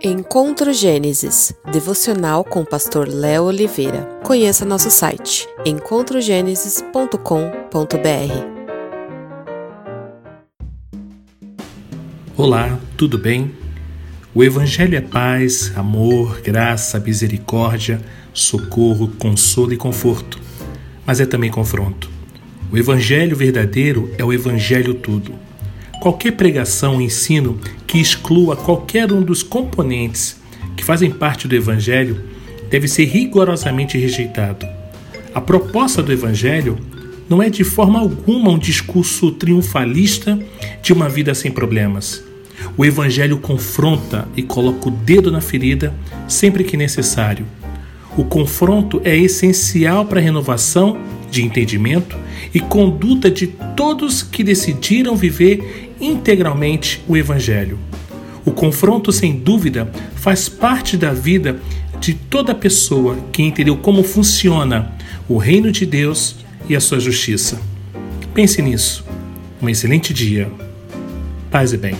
Encontro Gênesis, devocional com o pastor Léo Oliveira. Conheça nosso site encontrogenesis.com.br. Olá, tudo bem? O Evangelho é paz, amor, graça, misericórdia, socorro, consolo e conforto, mas é também confronto. O Evangelho verdadeiro é o Evangelho tudo. Qualquer pregação ou ensino que exclua qualquer um dos componentes que fazem parte do Evangelho deve ser rigorosamente rejeitado. A proposta do Evangelho não é de forma alguma um discurso triunfalista de uma vida sem problemas. O Evangelho confronta e coloca o dedo na ferida sempre que necessário. O confronto é essencial para a renovação de entendimento e conduta de todos que decidiram viver integralmente o Evangelho. O confronto, sem dúvida, faz parte da vida de toda pessoa que entendeu como funciona o reino de Deus e a sua justiça. Pense nisso. Um excelente dia. Paz e bem.